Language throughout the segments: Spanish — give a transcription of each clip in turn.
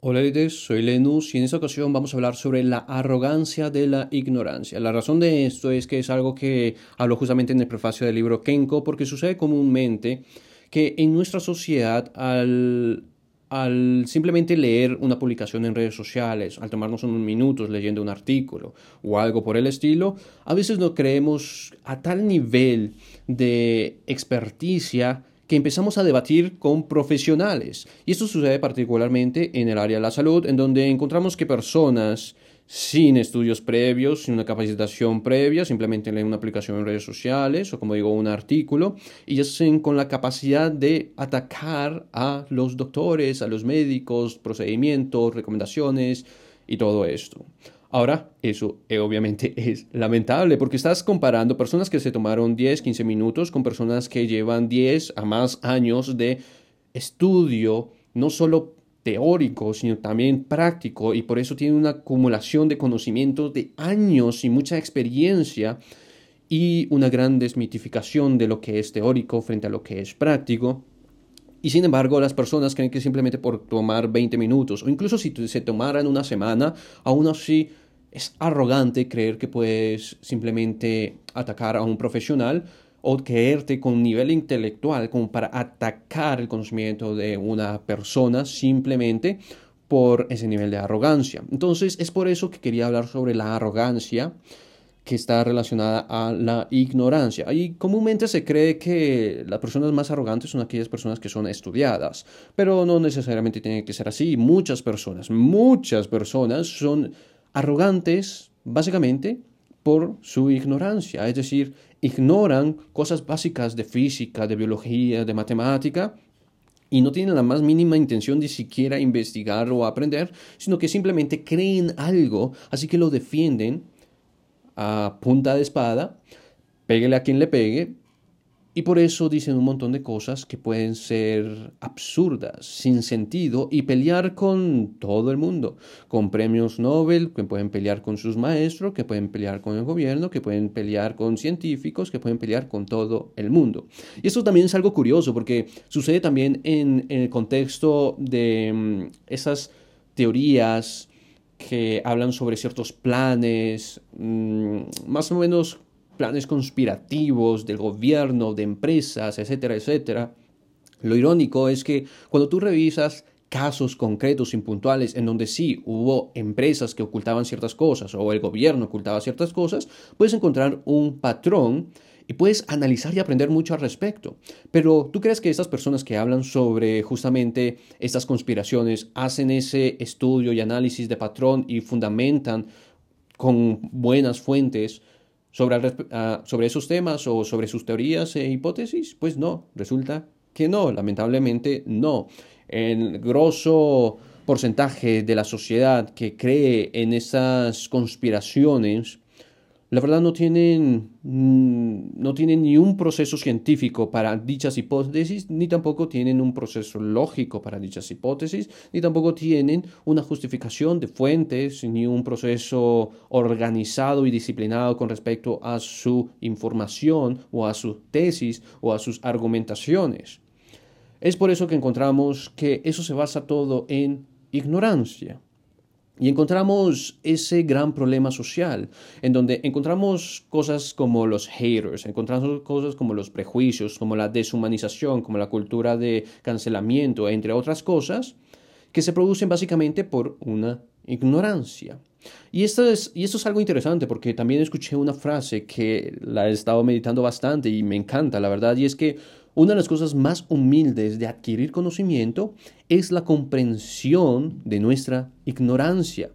Hola, líderes, soy Lenus y en esta ocasión vamos a hablar sobre la arrogancia de la ignorancia. La razón de esto es que es algo que hablo justamente en el prefacio del libro Kenko porque sucede comúnmente que en nuestra sociedad al, al simplemente leer una publicación en redes sociales, al tomarnos unos minutos leyendo un artículo o algo por el estilo, a veces no creemos a tal nivel de experticia que empezamos a debatir con profesionales. Y esto sucede particularmente en el área de la salud, en donde encontramos que personas sin estudios previos, sin una capacitación previa, simplemente leen una aplicación en redes sociales o como digo un artículo y ya hacen con la capacidad de atacar a los doctores, a los médicos, procedimientos, recomendaciones y todo esto. Ahora, eso eh, obviamente es lamentable porque estás comparando personas que se tomaron 10, 15 minutos con personas que llevan 10 a más años de estudio, no solo teórico, sino también práctico, y por eso tienen una acumulación de conocimientos de años y mucha experiencia y una gran desmitificación de lo que es teórico frente a lo que es práctico. Y sin embargo, las personas creen que simplemente por tomar 20 minutos, o incluso si se tomaran una semana, aún así es arrogante creer que puedes simplemente atacar a un profesional o creerte con nivel intelectual como para atacar el conocimiento de una persona simplemente por ese nivel de arrogancia. Entonces, es por eso que quería hablar sobre la arrogancia que está relacionada a la ignorancia. Y comúnmente se cree que las personas más arrogantes son aquellas personas que son estudiadas, pero no necesariamente tiene que ser así. Muchas personas, muchas personas son arrogantes básicamente por su ignorancia, es decir, ignoran cosas básicas de física, de biología, de matemática, y no tienen la más mínima intención de siquiera investigar o aprender, sino que simplemente creen algo, así que lo defienden a punta de espada, péguele a quien le pegue, y por eso dicen un montón de cosas que pueden ser absurdas, sin sentido, y pelear con todo el mundo, con premios Nobel, que pueden pelear con sus maestros, que pueden pelear con el gobierno, que pueden pelear con científicos, que pueden pelear con todo el mundo. Y eso también es algo curioso, porque sucede también en, el contexto de mm, esas teorías que hablan sobre ciertos planes, mm, más o menos planes conspirativos del gobierno, de empresas, etcétera, etcétera. Lo irónico es que cuando tú revisas casos concretos, impuntuales, en donde sí hubo empresas que ocultaban ciertas cosas o el gobierno ocultaba ciertas cosas, puedes encontrar un patrón y puedes analizar y aprender mucho al respecto. Pero ¿tú crees que estas personas que hablan sobre justamente estas conspiraciones hacen ese estudio y análisis de patrón y fundamentan con buenas fuentes sobre, ah, sobre esos temas o sobre sus teorías e hipótesis? Pues no, resulta que no, lamentablemente no. El grosso porcentaje de la sociedad que cree en esas conspiraciones la verdad no tienen, mm, no tienen ni un proceso científico para dichas hipótesis, ni tampoco tienen un proceso lógico para dichas hipótesis, ni tampoco tienen una justificación de fuentes, ni un proceso organizado y disciplinado con respecto a su información o a su tesis o a sus argumentaciones. Es por eso que encontramos que eso se basa todo en ignorancia. Y encontramos ese gran problema social, en donde encontramos cosas como los haters, encontramos cosas como los prejuicios, como la deshumanización, como la cultura de cancelamiento, entre otras cosas, que se producen básicamente por una ignorancia. Y esto, es, y esto es algo interesante porque también escuché una frase que la he estado meditando bastante y me encanta, la verdad, y es que una de las cosas más humildes de adquirir conocimiento es la comprensión de nuestra ignorancia.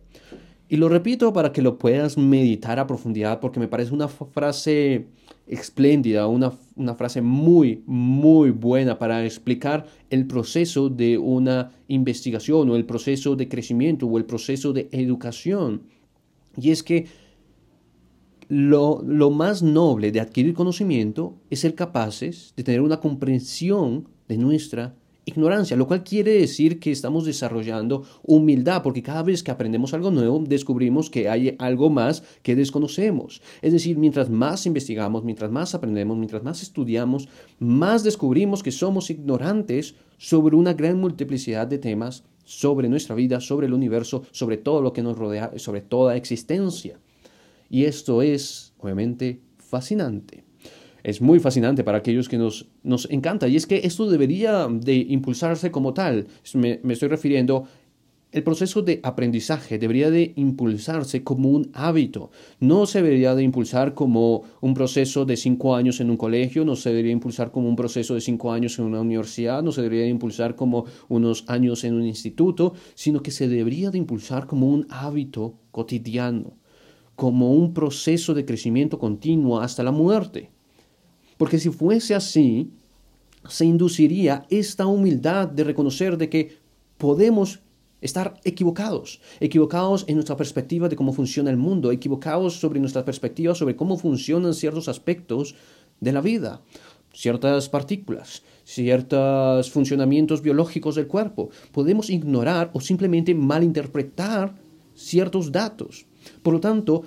Y lo repito para que lo puedas meditar a profundidad porque me parece una frase espléndida, una, una frase muy, muy buena para explicar el proceso de una investigación o el proceso de crecimiento o el proceso de educación. Y es que lo, lo, más noble de adquirir conocimiento es ser capaces de tener una comprensión de nuestra ignorancia, lo cual quiere decir que estamos desarrollando humildad, porque cada vez que aprendemos algo nuevo, descubrimos que hay algo más que desconocemos. Es decir, mientras más investigamos, mientras más aprendemos, mientras más estudiamos, más descubrimos que somos ignorantes sobre una gran multiplicidad de temas sobre nuestra vida, sobre el universo, sobre todo lo que nos rodea, sobre toda existencia. Y esto es, obviamente, fascinante. Es muy fascinante para aquellos que nos, nos encanta. Y es que esto debería de impulsarse como tal. Me, estoy refiriendo el proceso de aprendizaje debería de impulsarse como un hábito, no se debería de impulsar como un proceso de cinco años en un colegio, no se debería impulsar como un proceso de cinco años en una universidad, no se debería de impulsar como unos años en un instituto, sino que se debería de impulsar como un hábito cotidiano, como un proceso de crecimiento continuo hasta la muerte. Porque si fuese así, se induciría esta humildad de reconocer de que podemos estar equivocados, equivocados en nuestra perspectiva de cómo funciona el mundo, equivocados sobre nuestra perspectiva sobre cómo funcionan ciertos aspectos de la vida, ciertas partículas, ciertos funcionamientos biológicos del cuerpo. Podemos ignorar o simplemente malinterpretar ciertos datos. Por lo tanto,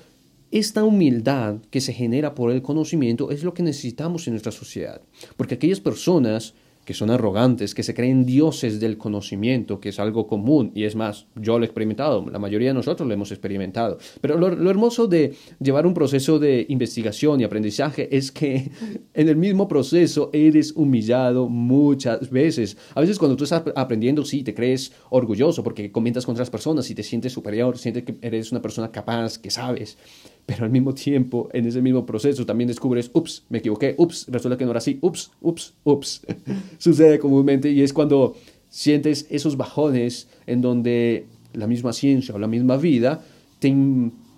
esta humildad que se genera por el conocimiento es lo que necesitamos en nuestra sociedad, porque aquellas personas que son arrogantes, que se creen dioses del conocimiento, que es algo común, y es más, yo lo he experimentado, la mayoría de nosotros lo hemos experimentado. Pero lo, hermoso de llevar un proceso de investigación y aprendizaje es que en el mismo proceso eres humillado muchas veces. A veces cuando tú estás aprendiendo, sí, te crees orgulloso porque comentas con otras personas y te sientes superior, sientes que eres una persona capaz, que sabes pero al mismo tiempo, en ese mismo proceso, también descubres, ups, me equivoqué, ups, resulta que no era así, ups, ups, ups. Sucede comúnmente y es cuando sientes esos bajones en donde la misma ciencia o la misma vida te,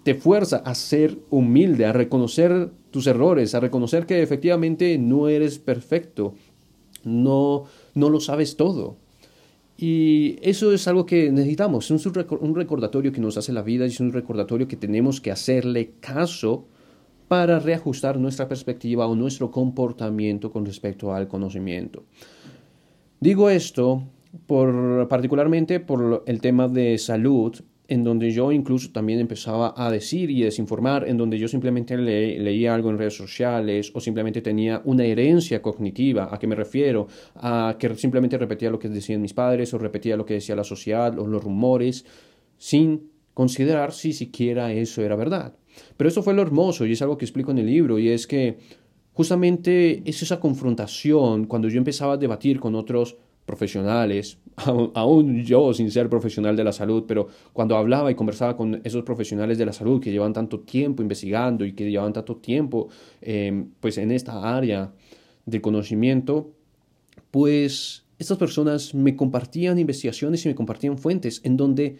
te fuerza a ser humilde, a reconocer tus errores, a reconocer que efectivamente no eres perfecto, no, no lo sabes todo. Y eso es algo que necesitamos, es un recordatorio que nos hace la vida y es un recordatorio que tenemos que hacerle caso para reajustar nuestra perspectiva o nuestro comportamiento con respecto al conocimiento. Digo esto por, particularmente por el tema de salud en donde yo incluso también empezaba a decir y desinformar, en donde yo simplemente leía algo en redes sociales o simplemente tenía una herencia cognitiva. ¿A qué me refiero? A que simplemente repetía lo que decían mis padres o repetía lo que decía la sociedad o los rumores sin considerar si siquiera eso era verdad. Pero eso fue lo hermoso y es algo que explico en el libro y es que justamente es esa confrontación cuando yo empezaba a debatir con otros profesionales, aún yo sin ser profesional de la salud, pero cuando hablaba y conversaba con esos profesionales de la salud que llevan tanto tiempo investigando y que llevan tanto tiempo em, pues en esta área de conocimiento, pues estas personas me compartían investigaciones y me compartían fuentes en donde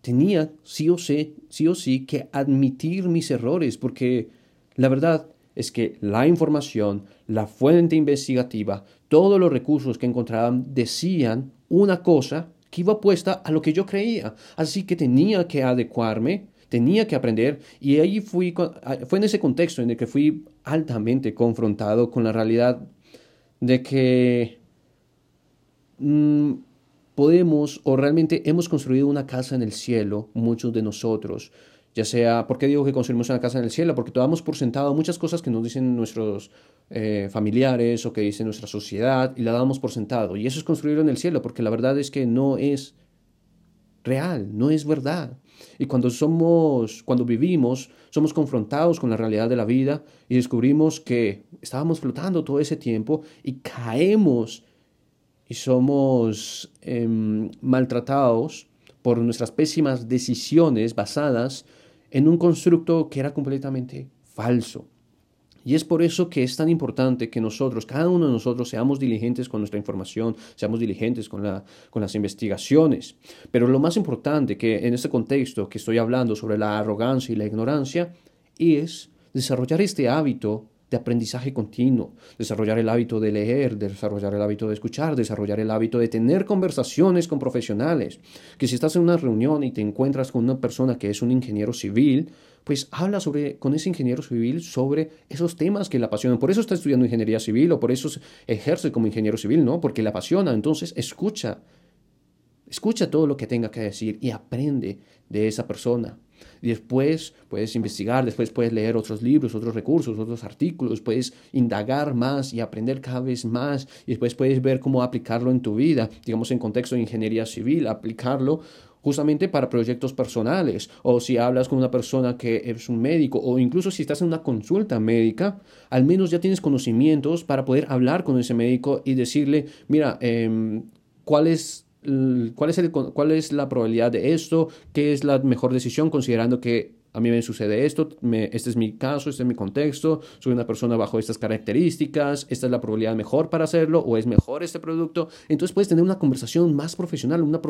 tenía sí o sí, sí o sí que admitir mis errores, porque la verdad es que la información, la fuente investigativa, todos los recursos que encontraban decían una cosa que iba opuesta a lo que yo creía. Así que tenía que adecuarme, tenía que aprender y ahí fui, fue en ese contexto en el que fui altamente confrontado con la realidad de que mm, podemos o realmente hemos construido una casa en el cielo, muchos de nosotros, ya sea, ¿por qué digo que construimos una casa en el cielo? Porque tomamos por sentado muchas cosas que nos dicen nuestros eh, familiares o que dice nuestra sociedad y la damos por sentado. Y eso es construirlo en el cielo, porque la verdad es que no es real, no es verdad. Y cuando somos, cuando vivimos, somos confrontados con la realidad de la vida y descubrimos que estábamos flotando todo ese tiempo y caemos y somos em, maltratados por nuestras pésimas decisiones basadas en un constructo que era completamente falso. Y es por eso que es tan importante que nosotros, cada uno de nosotros, seamos diligentes con nuestra información, seamos diligentes con, la, con las investigaciones. Pero lo más importante que en este contexto que estoy hablando sobre la arrogancia y la ignorancia es desarrollar este hábito de aprendizaje continuo, desarrollar el hábito de leer, desarrollar el hábito de escuchar, desarrollar el hábito de tener conversaciones con profesionales. Que si estás en una reunión y te encuentras con una persona que es un ingeniero civil, pues habla sobre, con ese ingeniero civil sobre esos temas que le apasionan. Por eso está estudiando ingeniería civil o por eso ejerce como ingeniero civil, ¿no? Porque le apasiona. Entonces escucha, escucha todo lo que tenga que decir y aprende de esa persona. Después puedes investigar, después puedes leer otros libros, otros recursos, otros artículos, puedes indagar más y aprender cada vez más. Y después puedes ver cómo aplicarlo en tu vida, digamos en contexto de ingeniería civil, aplicarlo justamente para proyectos personales, o si hablas con una persona que es un médico, o incluso si estás en una consulta médica, al menos ya tienes conocimientos para poder hablar con ese médico y decirle, mira, em, ¿cuál es cuál es, el, cuál es la probabilidad de esto, qué es la mejor decisión considerando que a mí me sucede esto, este es mi caso, este es mi contexto, soy una persona bajo estas características, esta es la probabilidad mejor para hacerlo o es mejor este producto. Entonces puedes tener una conversación más profesional, una,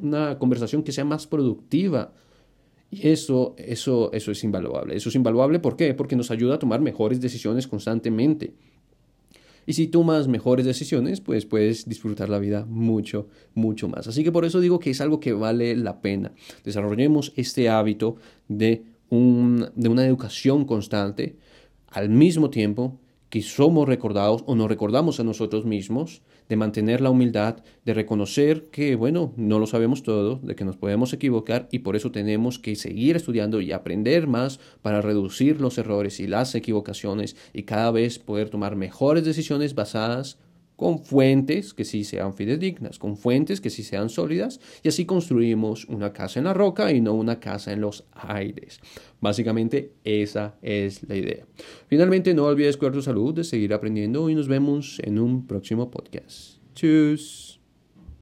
una conversación que sea más productiva. Y eso, eso, eso es invaluable. Eso es invaluable, ¿por qué? Porque nos ayuda a tomar mejores decisiones constantemente. Y si tomas mejores decisiones, pues puedes disfrutar la vida mucho, mucho más. Así que por eso digo que es algo que vale la pena. Desarrollemos este hábito de, un, de una educación constante al mismo tiempo que somos recordados o nos recordamos a nosotros mismos, de mantener la humildad, de reconocer que, bueno, no lo sabemos todo, de que nos podemos equivocar y por eso tenemos que seguir estudiando y aprender más para reducir los errores y las equivocaciones y cada vez poder tomar mejores decisiones basadas con fuentes que sí sean fidedignas, con fuentes que sí sean sólidas, y así construimos una casa en la roca y no una casa en los aires. Básicamente esa es la idea. Finalmente, no olvides cuidar tu salud, de seguir aprendiendo y nos vemos en un próximo podcast. Tschüss.